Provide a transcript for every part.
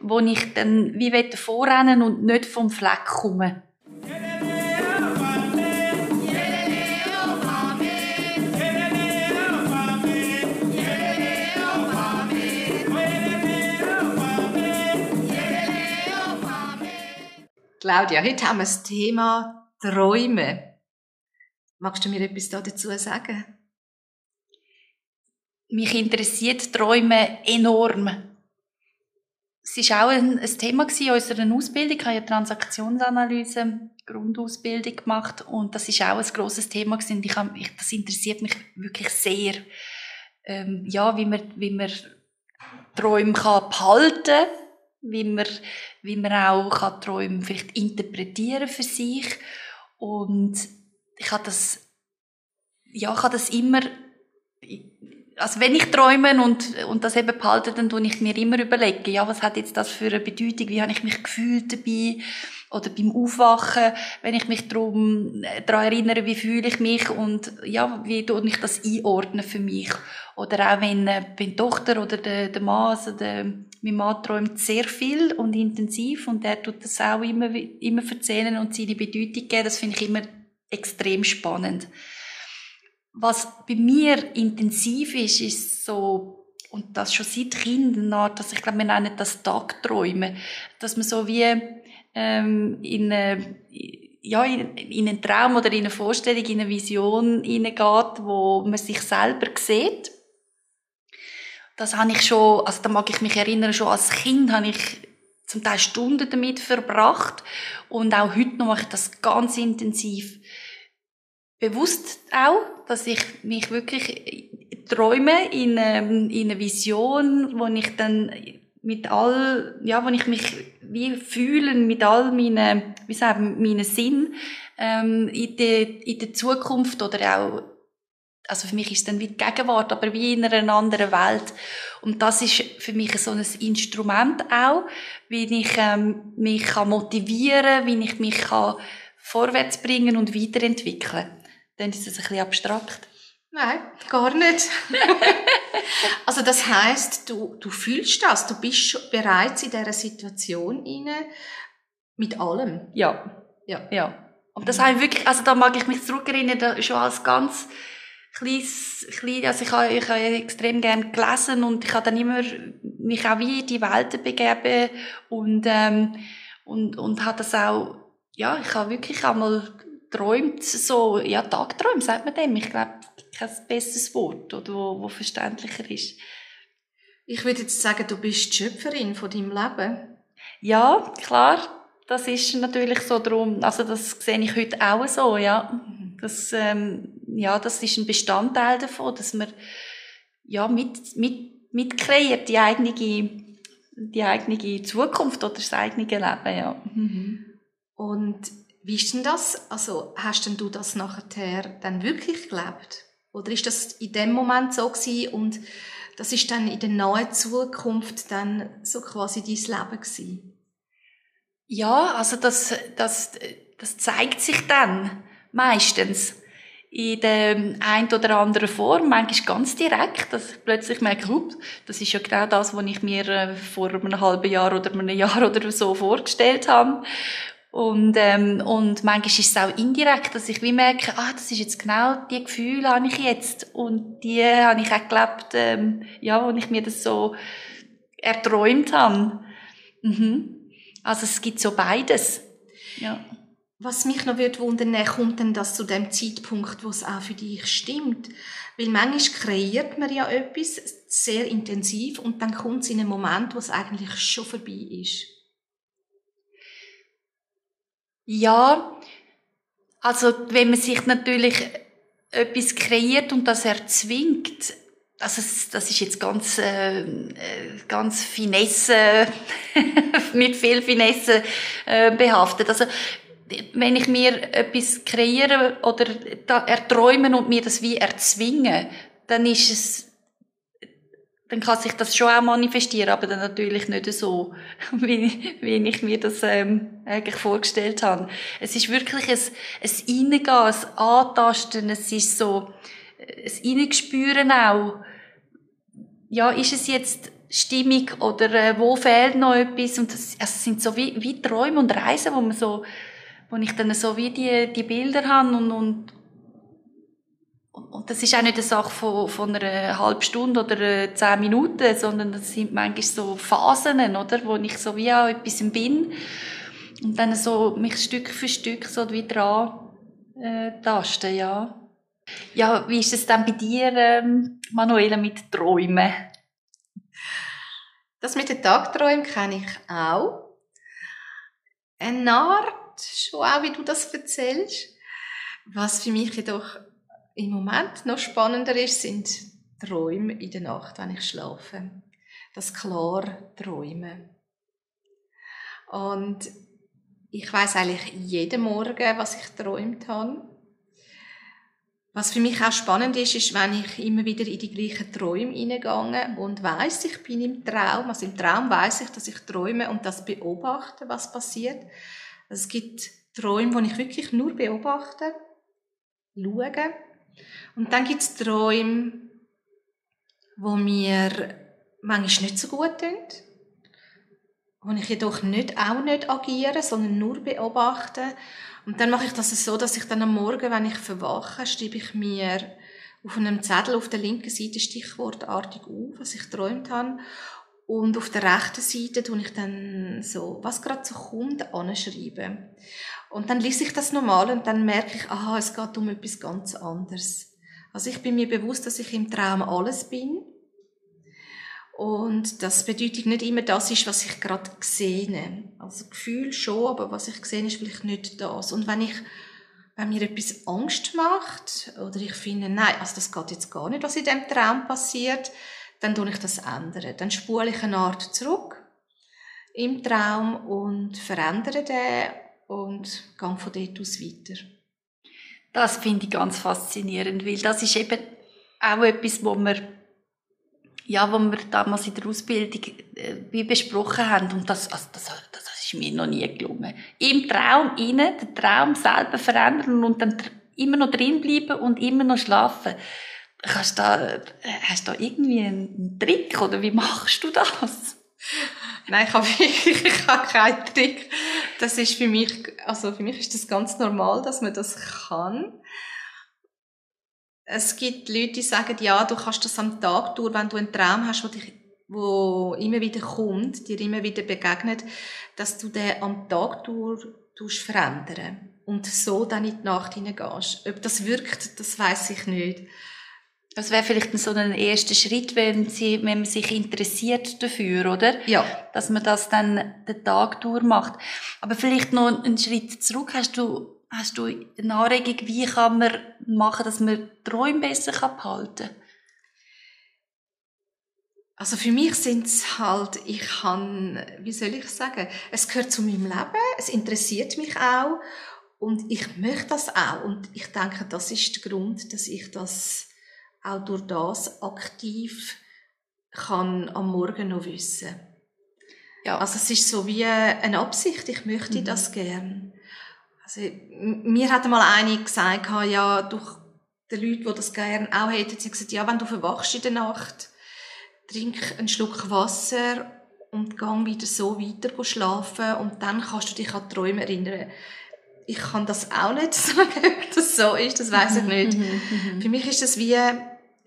wo ich dann wie vorrennen und nicht vom Fleck komme. Claudia, heute haben wir das Thema Träume. Magst du mir etwas dazu sagen? Mich interessiert Träume enorm. Es war auch ein, ein Thema in unserer Ausbildung. Ich habe eine Transaktionsanalyse, Grundausbildung gemacht und das ist auch ein grosses Thema gewesen. Ich habe, ich, das interessiert mich wirklich sehr. Ähm, ja, wie man, wie man Träume kann behalten kann wie man, wie man auch kann Träume vielleicht interpretieren für sich. Und ich habe das, ja, ich habe das immer, also wenn ich träume und, und das eben behalte, dann tue ich mir immer überlegen, ja, was hat jetzt das für eine Bedeutung, wie habe ich mich gefühlt dabei, oder beim Aufwachen, wenn ich mich darum, daran erinnere, wie fühle ich mich und ja, wie tue ich das einordnen für mich. Oder auch wenn, äh, wenn Tochter oder der, der Mann, also der, mein Mann träumt sehr viel und intensiv und er tut das auch immer, immer erzählen und seine Bedeutung geben, das finde ich immer extrem spannend. Was bei mir intensiv ist, ist so, und das schon seit Kindern, dass ich glaube, wir nennen das Tagträume, dass man so wie ähm, in, eine, ja, in, in einen Traum oder in eine Vorstellung, in eine Vision hineingeht, wo man sich selber sieht. Das habe ich schon, also da mag ich mich erinnern, schon als Kind habe ich zum Teil Stunden damit verbracht und auch heute noch mache ich das ganz intensiv. Bewusst auch, dass ich mich wirklich träume in, ähm, in eine Vision, wo ich dann mit all, ja, wo ich mich wie fühlen mit all meinen, wie sagen, meinen Sinn, ähm, in der, in der Zukunft oder auch, also für mich ist es dann wie die Gegenwart, aber wie in einer anderen Welt. Und das ist für mich so ein Instrument auch, wie ich ähm, mich kann motivieren, wie ich mich kann vorwärts bringen und weiterentwickeln. Dann ist es ein bisschen abstrakt. Nein, gar nicht. also das heißt, du, du fühlst das, du bist bereits in dieser Situation inne mit allem. Ja, ja, ja. Und das habe ich wirklich, also da mag ich mich zurückerinnern, schon als ganz kleines, klein, also ich habe, ich habe extrem gern gelesen und ich habe dann immer mich auch wie in die Welten begeben und, ähm, und, und habe das auch, ja, ich habe wirklich einmal träumt, so, ja, Tagträume, sagt man dem. Ich glaube, kein besseres Wort, oder, wo, wo verständlicher ist. Ich würde jetzt sagen, du bist die Schöpferin von deinem Leben. Ja, klar. Das ist natürlich so drum, also das sehe ich heute auch so, ja. Das, ähm, ja, das ist ein Bestandteil davon, dass man, ja, mit, mit, mit kreiert, die eigene, die eigene Zukunft oder das eigene Leben, ja. Mhm. Und wie ist denn das? Also, hast denn du das nachher dann wirklich gelebt? Oder ist das in dem Moment so gewesen und das ist dann in der nahen Zukunft dann so quasi dein Leben gewesen? Ja, also das, das, das zeigt sich dann meistens in der ein oder anderen Form, manchmal ganz direkt, dass ich plötzlich merke, hup, das ist ja genau das, was ich mir äh, vor einem halben Jahr oder einem Jahr oder so vorgestellt habe. Und, ähm, und manchmal ist es auch indirekt, dass ich wie merke, ah, das ist jetzt genau die Gefühle habe ich jetzt. Und die habe ich auch gelebt, ähm, ja, wo ich mir das so erträumt habe. Mhm. Also es gibt so beides. Ja. Was mich noch würde wundern, kommt denn das zu dem Zeitpunkt, wo es auch für dich stimmt? Weil manchmal kreiert man ja etwas sehr intensiv und dann kommt es in einen Moment, wo es eigentlich schon vorbei ist. Ja, also wenn man sich natürlich etwas kreiert und das erzwingt, also das ist jetzt ganz äh, ganz Finesse mit viel Finesse äh, behaftet. Also wenn ich mir etwas kreiere oder erträumen und mir das wie erzwingen, dann ist es dann kann sich das schon auch manifestieren, aber dann natürlich nicht so, wie, wie ich mir das ähm, eigentlich vorgestellt habe. Es ist wirklich ein, ein Reingehen, ein Antasten, es ist so ein Reingespüren auch. Ja, ist es jetzt, Stimmung oder äh, wo fehlt noch etwas und das, also es sind so wie, wie Träume und Reisen, wo man so, wo ich dann so wie die, die Bilder habe und, und und das ist auch nicht eine Sache von, von einer halben Stunde oder äh, zehn Minuten, sondern das sind manchmal so Phasen, oder, wo ich so wie auch etwas bin und dann so mich Stück für Stück so wie dran äh, tasten, ja. Ja, wie ist es dann bei dir, ähm, Manuela, mit Träumen? Das mit den Tagträumen kenne ich auch. Eine Art, schon auch, wie du das erzählst. Was für mich jedoch im Moment noch spannender ist, sind Träume in der Nacht, wenn ich schlafe. Das klar Träumen. Und ich weiß eigentlich jeden Morgen, was ich träumt habe. Was für mich auch spannend ist, ist, wenn ich immer wieder in die gleichen Träume hineingehe und weiß, ich bin im Traum. Also im Traum weiß ich, dass ich träume und das beobachte, was passiert. Es gibt Träume, wo ich wirklich nur beobachte, schaue und dann gibt es Träume, wo mir manchmal nicht so gut tun, wo ich jedoch nicht, auch nicht agiere, sondern nur beobachte. Und dann mache ich das so, dass ich dann am Morgen, wenn ich verwache, schreibe ich mir auf einem Zettel auf der linken Seite stichwortartig auf, was ich träumt habe. Und auf der rechten Seite tue ich dann so, was gerade so kommt, anschreiben. Und dann lese ich das normal und dann merke ich, aha, es geht um etwas ganz anderes. Also ich bin mir bewusst, dass ich im Traum alles bin. Und das bedeutet nicht immer das ist, was ich gerade sehe. Also Gefühl schon, aber was ich sehe, ist vielleicht nicht das. Und wenn ich, wenn mir etwas Angst macht, oder ich finde, nein, also das geht jetzt gar nicht, was in dem Traum passiert, dann tue ich das ändern. Dann spule ich eine Art zurück im Traum und verändere den und gehe von dort aus weiter. Das finde ich ganz faszinierend, weil das ist eben auch etwas, wo wir ja, wo wir damals in der Ausbildung äh, wie besprochen haben und das, also das, das ist mir noch nie gelungen. Im Traum innen, den Traum selber verändern und dann immer noch drin bleiben und immer noch schlafen. Kannst da, äh, hast du da irgendwie einen Trick oder wie machst du das? Nein, ich habe wirklich ich habe keinen Trick. Das ist für mich, also für mich ist das ganz normal, dass man das kann. Es gibt Leute, die sagen, ja, du kannst das am Tag durch, wenn du einen Traum hast, wo dich wo immer wieder kommt, dir immer wieder begegnet, dass du den am Tag durch verändern und so dann in die Nacht hineingehst. Ob das wirkt, das weiß ich nicht. Das wäre vielleicht so ein erster Schritt, wenn, sie, wenn man sich interessiert dafür, oder? Ja. Dass man das dann den Tag durchmacht. Aber vielleicht noch einen Schritt zurück. Hast du, hast du eine Anregung, wie kann man machen, dass man Träume besser behalten kann? Also für mich sind es halt, ich kann, wie soll ich sagen, es gehört zu meinem Leben, es interessiert mich auch und ich möchte das auch und ich denke, das ist der Grund, dass ich das auch durch das aktiv kann am Morgen noch wissen. Ja. Also es ist so wie eine Absicht, ich möchte mhm. das gern. Also, mir hat mal eine gesagt, ja, durch die Leute, die das gern auch hätten, sie gesagt, ja, wenn du verwachst in der Nacht, trink einen Schluck Wasser und gang wieder so weiter schlafen und dann kannst du dich an Träume erinnern. Ich kann das auch nicht sagen, ob das so ist, das weiß ich mhm. nicht. Mhm. Mhm. Für mich ist das wie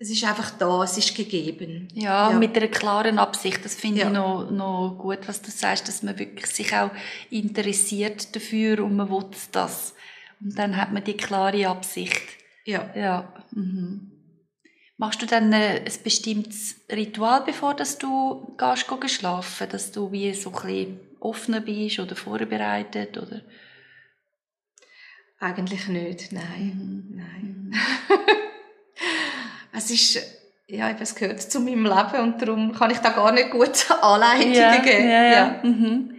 es ist einfach da, es ist gegeben. Ja, ja. mit einer klaren Absicht. Das finde ja. ich noch, noch gut, was du sagst, dass man wirklich sich auch interessiert dafür und man will das. Und dann hat man die klare Absicht. Ja. Ja. Mhm. Machst du dann ein bestimmtes Ritual, bevor dass du gehst, gehst schlafen, dass du wie so ein bisschen offener bist oder vorbereitet oder? Eigentlich nicht, nein, mhm. nein. Es ist, ja, es gehört zu meinem Leben und darum kann ich da gar nicht gut Anleitungen ja, geben. Ja, ja. Ja. Mhm.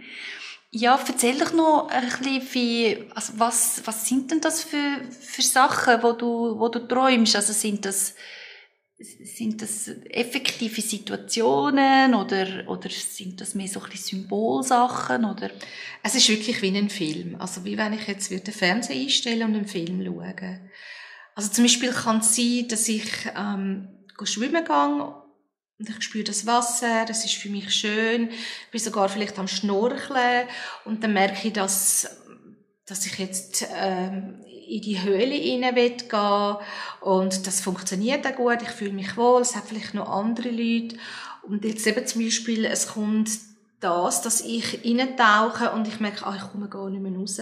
ja, erzähl doch noch ein bisschen, wie, also was, was sind denn das für, für Sachen, wo du, wo du träumst? Also sind das, sind das effektive Situationen oder, oder sind das mehr so ein bisschen Symbolsachen oder? Es ist wirklich wie ein Film. Also wie wenn ich jetzt den Fernseher einstellen und einen Film schaue. Also zum Beispiel kann es sein, dass ich ähm, schwimmen gehe und ich spüre das Wasser, es ist für mich schön, ich bin sogar vielleicht am Schnorcheln und dann merke ich, dass, dass ich jetzt ähm, in die Höhle rein gehen und das funktioniert auch gut, ich fühle mich wohl, es hat vielleicht noch andere Leute. Und jetzt eben zum Beispiel, es kommt das, dass ich reintauche und ich merke, ah, ich komme gar nicht mehr raus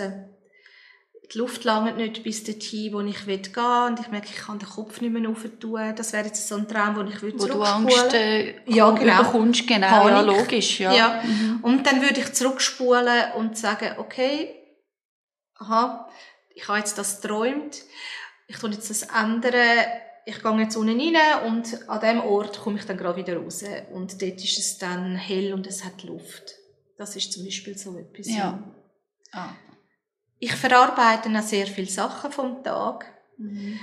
die Luft langt nicht bis dorthin, wo ich gehen will. Und ich merke, ich kann den Kopf nicht mehr tun. Das wäre jetzt so ein Traum, wo ich würde Wo du Angst äh, ja, genau. bekommst, genau. Panik. Ja, logisch, ja. ja. Mhm. Und dann würde ich zurückspulen und sagen, okay, aha, ich habe jetzt das geträumt, ich tue jetzt das ändern, ich gehe jetzt unten rein und an dem Ort komme ich dann gerade wieder raus. Und dort ist es dann hell und es hat Luft. Das ist zum Beispiel so etwas. Ja. Ah. Ich verarbeite auch sehr viele Sachen vom Tag. Mhm.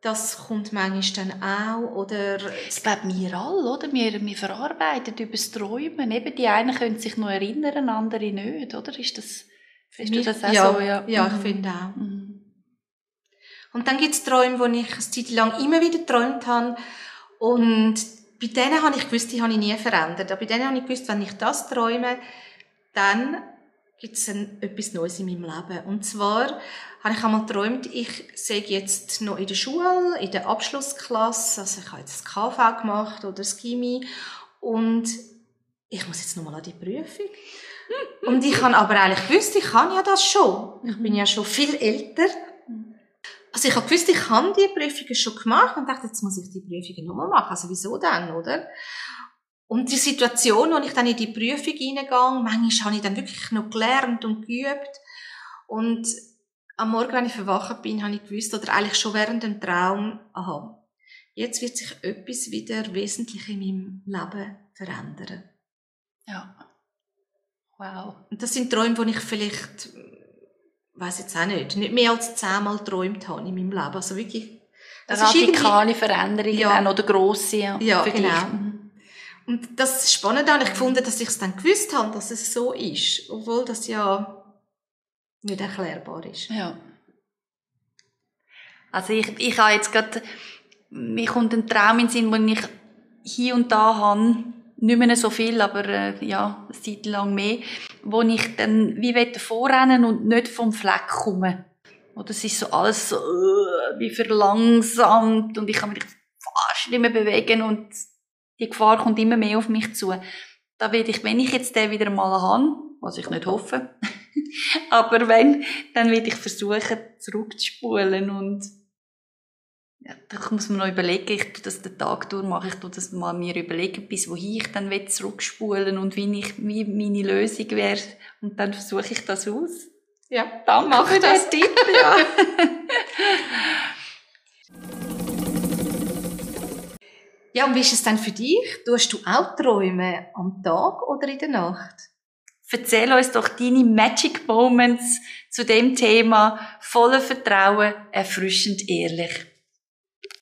Das kommt manchmal dann auch, oder... Ich glaube, wir alle, oder? Wir, wir verarbeiten über das Träumen. Eben, die einen können sich noch erinnern, andere nicht, oder? Ist das, findest du das auch ja, so? Ja, ja ich mhm. finde auch. Mhm. Und dann gibt es Träume, wo ich eine Zeit lang immer wieder geträumt habe. Und bei denen habe ich gewusst, die habe ich nie verändert. Aber bei denen habe ich gewusst, wenn ich das träume, dann gibt es etwas Neues in meinem Leben. Und zwar habe ich einmal geträumt, ich sei jetzt noch in der Schule, in der Abschlussklasse, also ich habe jetzt das KV gemacht oder das Chemie und ich muss jetzt nochmal an die Prüfung. Und ich habe aber eigentlich gewusst, ich kann ja das schon. Ich bin ja schon viel älter. Also ich habe gewusst, ich habe die Prüfungen schon gemacht und dachte, jetzt muss ich die Prüfungen nochmal machen. Also wieso dann, oder? Und die Situation, wo ich dann in die Prüfung reingehe, manchmal habe ich dann wirklich noch gelernt und geübt. Und am Morgen, wenn ich verwacht bin, habe ich gewusst, oder eigentlich schon während dem Traum, aha, jetzt wird sich etwas wieder wesentlich in meinem Leben verändern. Ja. Wow. Und das sind Träume, die ich vielleicht, weiß jetzt auch nicht, nicht mehr als zehnmal geträumt habe in meinem Leben. Also wirklich, das Radikale Veränderungen ja. oder grosse ja, ja genau. Und das Spannende habe ich gefunden, dass ich es dann gewusst habe, dass es so ist, obwohl das ja nicht erklärbar ist. Ja. Also ich, ich habe jetzt gerade, mir kommt ein Traum in den Sinn, den ich hier und da habe, nicht mehr so viel, aber äh, ja, eine Zeit lang mehr, wo ich dann wie vorrennen und nicht vom Fleck komme. Oder es ist so alles so äh, wie verlangsamt und ich kann mich fast nicht mehr bewegen und die Gefahr kommt immer mehr auf mich zu. Da werde ich, wenn ich jetzt den wieder mal habe, was ich nicht hoffe, aber wenn, dann werde ich versuchen, zurückzuspulen und ja, da muss man noch überlegen, ich tue das den Tag durchmache, ich tue das mal mir überlegen, bis wohin ich dann will zurückspulen und wie, ich, wie meine Lösung wäre und dann versuche ich das aus. Ja, danke für den Tipp. Ja. Ja, und wie ist es denn für dich? Tust du auch Träume am Tag oder in der Nacht? Erzähl uns doch deine Magic Moments zu dem Thema voller Vertrauen, erfrischend ehrlich.